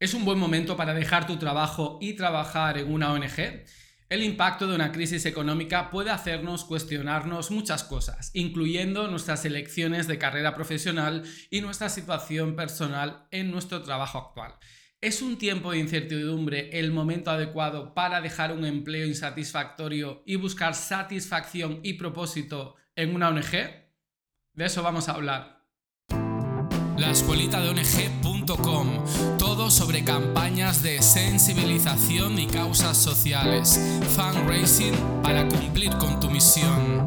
¿Es un buen momento para dejar tu trabajo y trabajar en una ONG? El impacto de una crisis económica puede hacernos cuestionarnos muchas cosas, incluyendo nuestras elecciones de carrera profesional y nuestra situación personal en nuestro trabajo actual. ¿Es un tiempo de incertidumbre el momento adecuado para dejar un empleo insatisfactorio y buscar satisfacción y propósito en una ONG? De eso vamos a hablar la escuelita de ONG.com. Todo sobre campañas de sensibilización y causas sociales. Fundraising para cumplir con tu misión.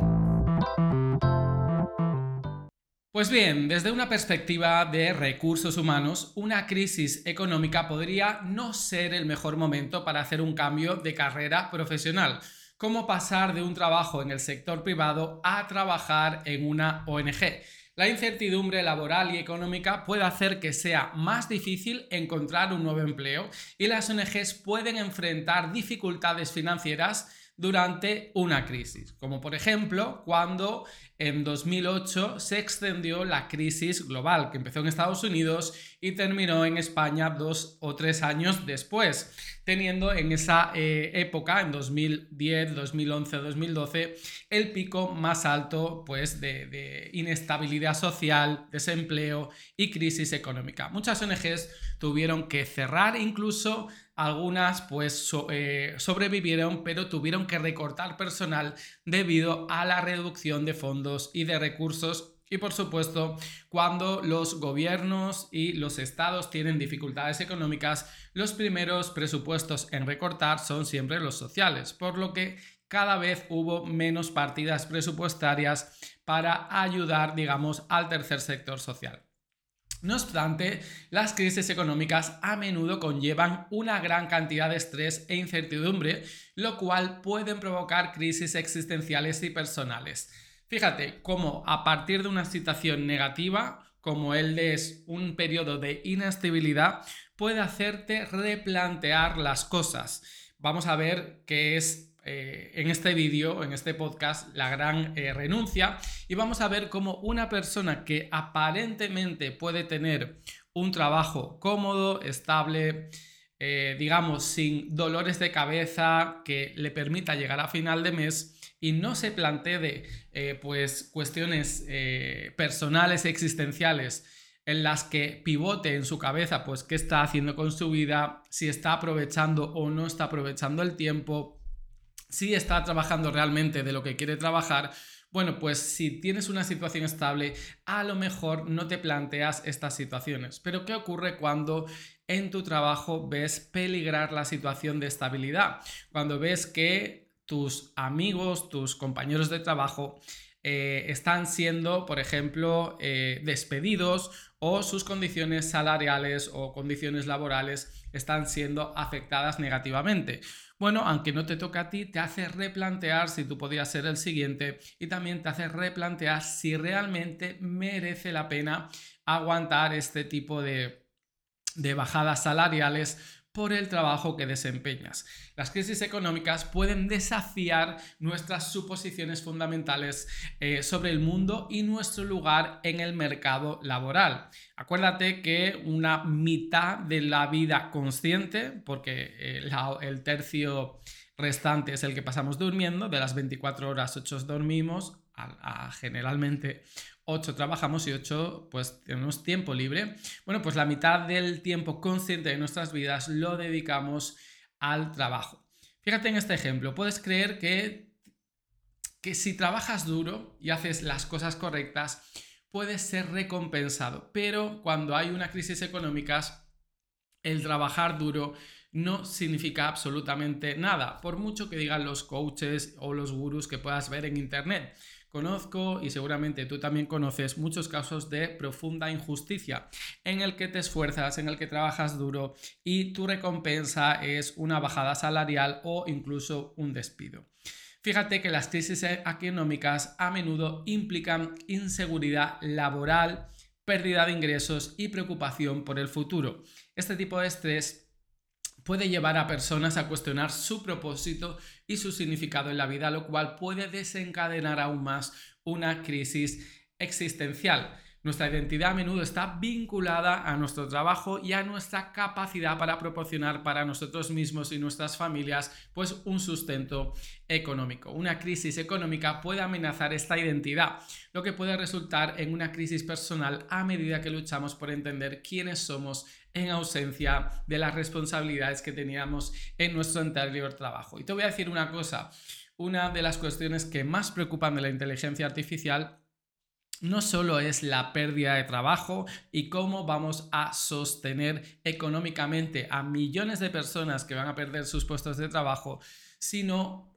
Pues bien, desde una perspectiva de recursos humanos, una crisis económica podría no ser el mejor momento para hacer un cambio de carrera profesional, como pasar de un trabajo en el sector privado a trabajar en una ONG. La incertidumbre laboral y económica puede hacer que sea más difícil encontrar un nuevo empleo y las ONGs pueden enfrentar dificultades financieras durante una crisis, como por ejemplo cuando en 2008 se extendió la crisis global que empezó en Estados Unidos y terminó en España dos o tres años después, teniendo en esa eh, época, en 2010, 2011, 2012, el pico más alto pues, de, inestabilidad social, desempleo y crisis económica. Muchas ONGs tuvieron que cerrar incluso algunas pues eh, sobrevivieron, pero tuvieron que recortar personal debido a la reducción de fondos y de recursos. Y por supuesto, cuando los gobiernos y los estados tienen dificultades económicas, los primeros presupuestos en recortar son siempre los sociales, por lo que cada vez hubo menos partidas presupuestarias para ayudar, digamos, al tercer sector social. No obstante, las crisis económicas a menudo conllevan una gran cantidad de estrés e incertidumbre, lo cual pueden provocar crisis existenciales y personales. Fíjate cómo a partir de una situación negativa, como el de un periodo de inestabilidad, puede hacerte replantear las cosas. Vamos a ver qué es eh, en este vídeo, en este podcast, la gran eh, renuncia y vamos a ver cómo una persona que aparentemente puede tener un trabajo cómodo, estable, eh, digamos, sin dolores de cabeza, que le permita llegar a final de mes y no se plantee de, pues, cuestiones personales, existenciales, en las que pivote en su cabeza, pues, qué está haciendo con su vida, si está aprovechando o no está aprovechando el tiempo, si está trabajando realmente de lo que quiere trabajar, bueno, pues si tienes una situación estable, a lo mejor no te planteas estas situaciones. Pero ¿qué ocurre cuando en tu trabajo ves peligrar la situación de estabilidad? Cuando ves que tus amigos, tus compañeros de trabajo eh, están siendo, por ejemplo, eh, despedidos o sus condiciones salariales o condiciones laborales están siendo afectadas negativamente. Bueno, aunque no te toca a ti, te hace replantear si tú podías ser el siguiente y también te hace replantear si realmente merece la pena aguantar este tipo de, de bajadas salariales por el trabajo que desempeñas. Las crisis económicas pueden desafiar nuestras suposiciones fundamentales eh, sobre el mundo y nuestro lugar en el mercado laboral. Acuérdate que una mitad de la vida consciente, porque eh, el tercio restante es el que pasamos durmiendo, de las 24 horas 8 dormimos, generalmente 8 trabajamos y 8 pues tenemos tiempo libre. Bueno, pues la mitad del tiempo consciente de nuestras vidas lo dedicamos al trabajo. Fíjate en este ejemplo, puedes creer que, que si trabajas duro y haces las cosas correctas, puedes ser recompensado, pero cuando hay una crisis económica, el trabajar duro no significa absolutamente nada, por mucho que digan los coaches o los gurús que puedas ver en internet. Conozco y seguramente tú también conoces muchos casos de profunda injusticia en el que te esfuerzas, en el que trabajas duro y tu recompensa es una bajada salarial o incluso un despido. Fíjate que las crisis económicas a menudo implican inseguridad laboral, pérdida de ingresos y preocupación por el futuro. Este tipo de estrés puede llevar a personas a cuestionar su propósito y su significado en la vida, lo cual puede desencadenar aún más una crisis existencial. Nuestra identidad a menudo está vinculada a nuestro trabajo y a nuestra capacidad para proporcionar para nosotros mismos y nuestras familias pues un sustento económico. Una crisis económica puede amenazar esta identidad, lo que puede resultar en una crisis personal a medida que luchamos por entender quiénes somos en ausencia de las responsabilidades que teníamos en nuestro anterior trabajo. Y te voy a decir una cosa, una de las cuestiones que más preocupan de la inteligencia artificial no solo es la pérdida de trabajo y cómo vamos a sostener económicamente a millones de personas que van a perder sus puestos de trabajo, sino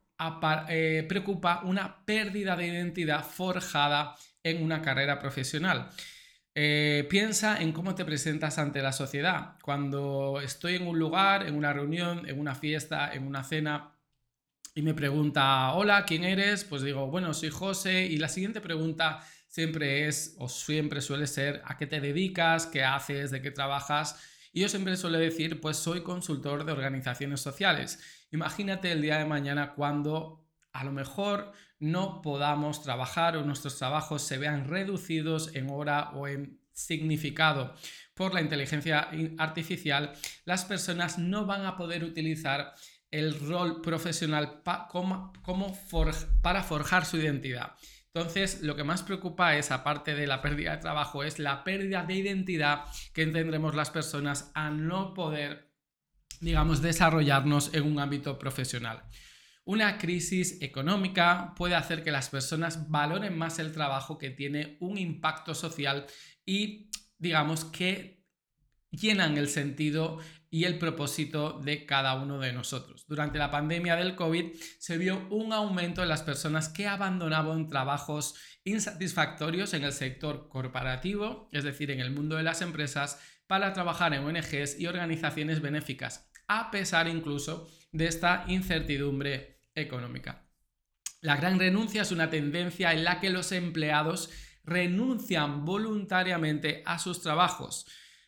eh, preocupa una pérdida de identidad forjada en una carrera profesional. Eh, piensa en cómo te presentas ante la sociedad. Cuando estoy en un lugar, en una reunión, en una fiesta, en una cena, y me pregunta, hola, ¿quién eres? Pues digo, bueno, soy José. Y la siguiente pregunta siempre es, o siempre suele ser, ¿a qué te dedicas? ¿Qué haces? ¿De qué trabajas? Y yo siempre suelo decir, pues soy consultor de organizaciones sociales. Imagínate el día de mañana cuando a lo mejor no podamos trabajar o nuestros trabajos se vean reducidos en hora o en significado por la inteligencia artificial, las personas no van a poder utilizar el rol profesional como, para forjar su identidad. Entonces, lo que más preocupa es, aparte de la pérdida de trabajo, es la pérdida de identidad que tendremos las personas a no poder, digamos, desarrollarnos en un ámbito profesional. Una crisis económica puede hacer que las personas valoren más el trabajo que tiene un impacto social y, digamos, que llenan el sentido y el propósito de cada uno de nosotros. Durante la pandemia del COVID se vio un aumento en las personas que abandonaban trabajos insatisfactorios en el sector corporativo, es decir, en el mundo de las empresas, para trabajar en ONGs y organizaciones benéficas, a pesar incluso de esta incertidumbre económica. La gran renuncia es una tendencia en la que los empleados renuncian voluntariamente a sus trabajos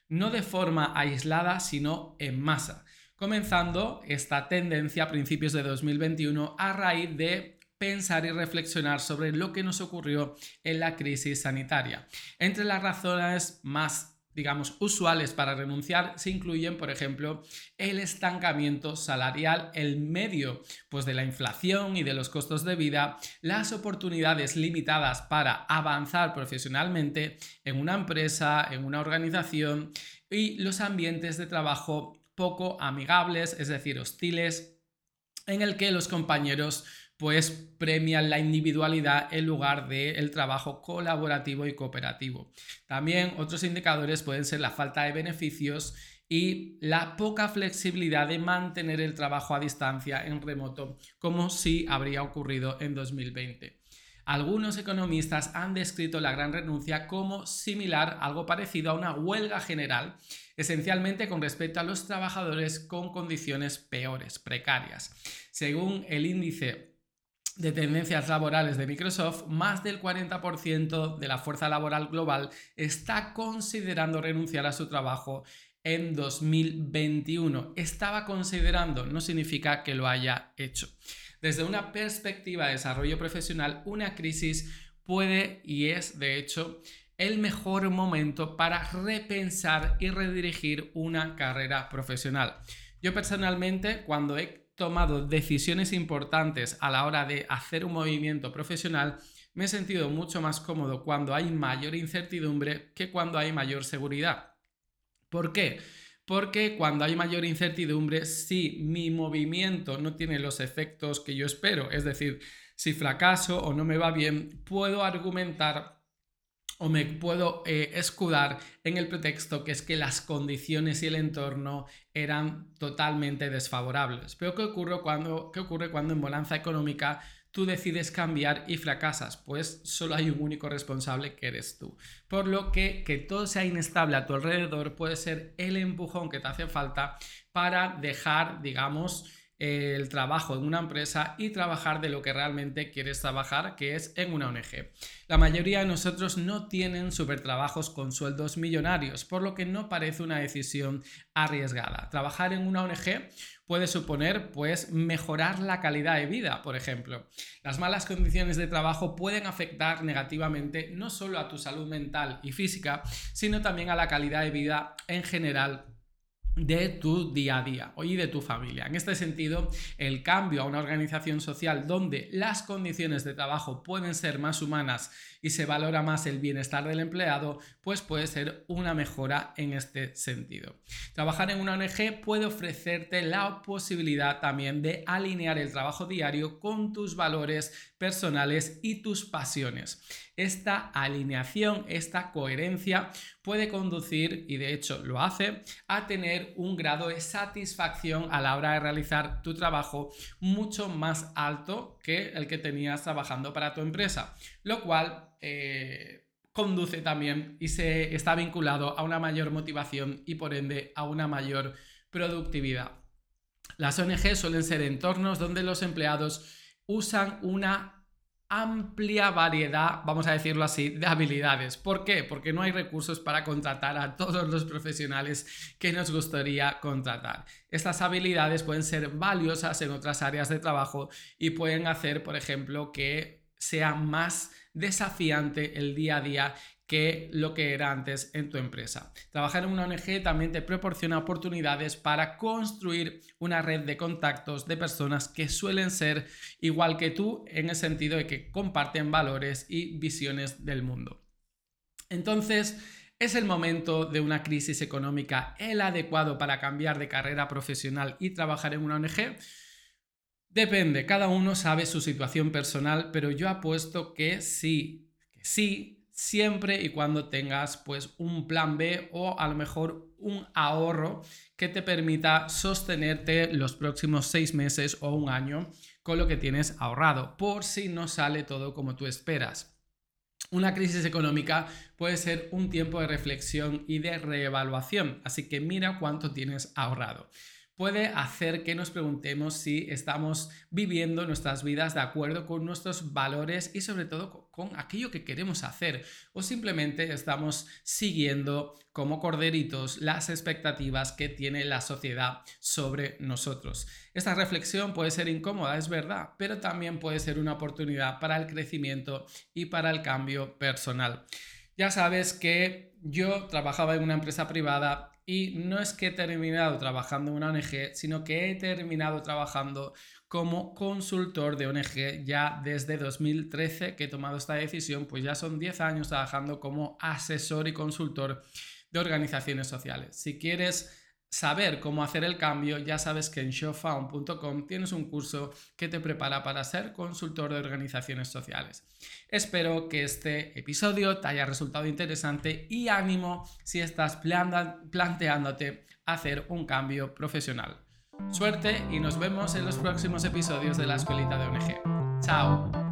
no de forma aislada, sino en masa, comenzando esta tendencia a principios de 2021 a raíz de pensar y reflexionar sobre lo que nos ocurrió en la crisis sanitaria. Entre las razones más digamos, usuales para renunciar se incluyen, por ejemplo, el estancamiento salarial, el medio pues, de la inflación y de los costos de vida, las oportunidades limitadas para avanzar profesionalmente en una empresa, en una organización y los ambientes de trabajo poco amigables, es decir, hostiles, en el que los compañeros pues premian la individualidad en lugar del trabajo colaborativo y cooperativo. También otros indicadores pueden ser la falta de beneficios y la poca flexibilidad de mantener el trabajo a distancia en remoto, como si habría ocurrido en 2020. Algunos economistas han descrito la gran renuncia como similar, algo parecido a una huelga general, esencialmente con respecto a los trabajadores con condiciones peores, precarias. Según el índice de tendencias laborales de Microsoft, más del 40% de la fuerza laboral global está considerando renunciar a su trabajo en 2021. Estaba considerando, no significa que lo haya hecho. Desde una perspectiva de desarrollo profesional, una crisis puede y es, de hecho, el mejor momento para repensar y redirigir una carrera profesional. Yo personalmente, cuando he tomado decisiones importantes a la hora de hacer un movimiento profesional, me he sentido mucho más cómodo cuando hay mayor incertidumbre que cuando hay mayor seguridad. ¿Por qué? Porque cuando hay mayor incertidumbre, si mi movimiento no tiene los efectos que yo espero, es decir, si fracaso o no me va bien, puedo argumentar o me puedo eh, escudar en el pretexto que es que las condiciones y el entorno eran totalmente desfavorables. Pero ¿qué ocurre cuando, qué ocurre cuando en bonanza económica tú decides cambiar y fracasas? Pues solo hay un único responsable que eres tú. Por lo que que todo sea inestable a tu alrededor puede ser el empujón que te hace falta para dejar, digamos, el trabajo en una empresa y trabajar de lo que realmente quieres trabajar, que es en una ONG. La mayoría de nosotros no tienen supertrabajos con sueldos millonarios, por lo que no parece una decisión arriesgada. Trabajar en una ONG puede suponer pues mejorar la calidad de vida, por ejemplo. Las malas condiciones de trabajo pueden afectar negativamente no solo a tu salud mental y física, sino también a la calidad de vida en general de tu día a día y de tu familia. En este sentido, el cambio a una organización social donde las condiciones de trabajo pueden ser más humanas y se valora más el bienestar del empleado, pues puede ser una mejora en este sentido. Trabajar en una ONG puede ofrecerte la posibilidad también de alinear el trabajo diario con tus valores personales y tus pasiones. Esta alineación, esta coherencia puede conducir, y de hecho lo hace, a un grado de satisfacción a la hora de realizar tu trabajo mucho más alto que el que tenías trabajando para tu empresa, lo cual eh, conduce también y se está vinculado a una mayor motivación y por ende a una mayor productividad. Las ONG suelen ser entornos donde los empleados usan una amplia variedad, vamos a decirlo así, de habilidades. ¿Por qué? Porque no hay recursos para contratar a todos los profesionales que nos gustaría contratar. Estas habilidades pueden ser valiosas en otras áreas de trabajo y pueden hacer, por ejemplo, que sea más desafiante el día a día que lo que era antes en tu empresa. Trabajar en una ONG también te proporciona oportunidades para construir una red de contactos de personas que suelen ser igual que tú en el sentido de que comparten valores y visiones del mundo. Entonces, ¿es el momento de una crisis económica el adecuado para cambiar de carrera profesional y trabajar en una ONG? Depende, cada uno sabe su situación personal, pero yo apuesto que sí, que sí, siempre y cuando tengas pues un plan B o a lo mejor un ahorro que te permita sostenerte los próximos seis meses o un año con lo que tienes ahorrado, por si no sale todo como tú esperas. Una crisis económica puede ser un tiempo de reflexión y de reevaluación, así que mira cuánto tienes ahorrado puede hacer que nos preguntemos si estamos viviendo nuestras vidas de acuerdo con nuestros valores y sobre todo con aquello que queremos hacer o simplemente estamos siguiendo como corderitos las expectativas que tiene la sociedad sobre nosotros. Esta reflexión puede ser incómoda, es verdad, pero también puede ser una oportunidad para el crecimiento y para el cambio personal. Ya sabes que yo trabajaba en una empresa privada y no es que he terminado trabajando en una ONG, sino que he terminado trabajando como consultor de ONG ya desde 2013 que he tomado esta decisión, pues ya son 10 años trabajando como asesor y consultor de organizaciones sociales. Si quieres saber cómo hacer el cambio, ya sabes que en showfound.com tienes un curso que te prepara para ser consultor de organizaciones sociales. Espero que este episodio te haya resultado interesante y ánimo si estás planteándote hacer un cambio profesional. Suerte y nos vemos en los próximos episodios de la Escuelita de ONG. Chao.